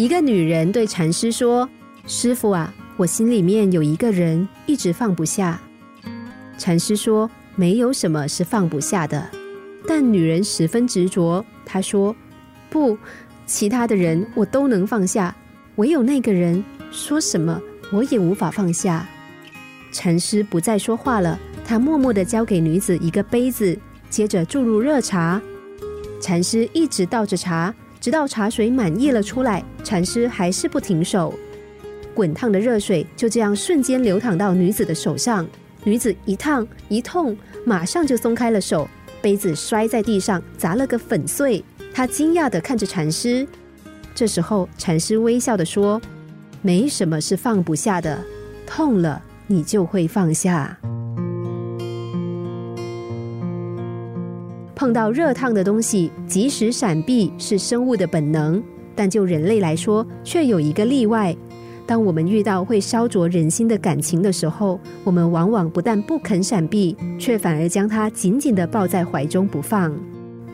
一个女人对禅师说：“师傅啊，我心里面有一个人，一直放不下。”禅师说：“没有什么是放不下的。”但女人十分执着，她说：“不，其他的人我都能放下，唯有那个人，说什么我也无法放下。”禅师不再说话了，他默默地交给女子一个杯子，接着注入热茶。禅师一直倒着茶。直到茶水满溢了出来，禅师还是不停手。滚烫的热水就这样瞬间流淌到女子的手上，女子一烫一痛，马上就松开了手，杯子摔在地上，砸了个粉碎。她惊讶地看着禅师。这时候，禅师微笑地说：“没什么是放不下的，痛了你就会放下。”碰到热烫的东西，及时闪避是生物的本能，但就人类来说，却有一个例外。当我们遇到会烧灼人心的感情的时候，我们往往不但不肯闪避，却反而将它紧紧地抱在怀中不放。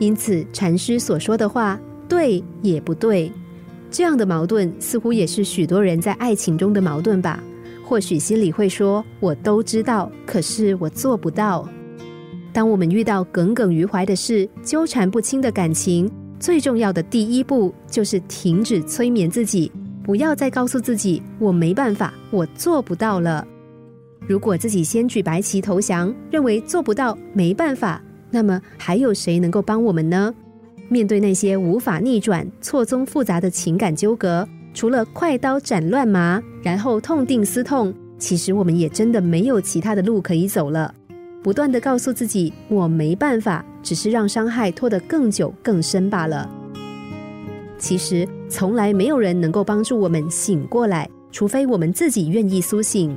因此，禅师所说的话，对也不对。这样的矛盾，似乎也是许多人在爱情中的矛盾吧？或许心里会说：“我都知道，可是我做不到。”当我们遇到耿耿于怀的事、纠缠不清的感情，最重要的第一步就是停止催眠自己，不要再告诉自己“我没办法，我做不到了”。如果自己先举白旗投降，认为做不到、没办法，那么还有谁能够帮我们呢？面对那些无法逆转、错综复杂的情感纠葛，除了快刀斩乱麻，然后痛定思痛，其实我们也真的没有其他的路可以走了。不断的告诉自己我没办法，只是让伤害拖得更久更深罢了。其实从来没有人能够帮助我们醒过来，除非我们自己愿意苏醒。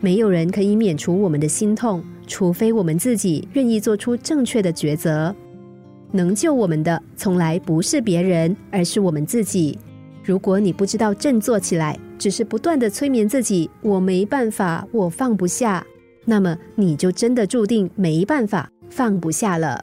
没有人可以免除我们的心痛，除非我们自己愿意做出正确的抉择。能救我们的从来不是别人，而是我们自己。如果你不知道振作起来，只是不断的催眠自己，我没办法，我放不下。那么你就真的注定没办法放不下了。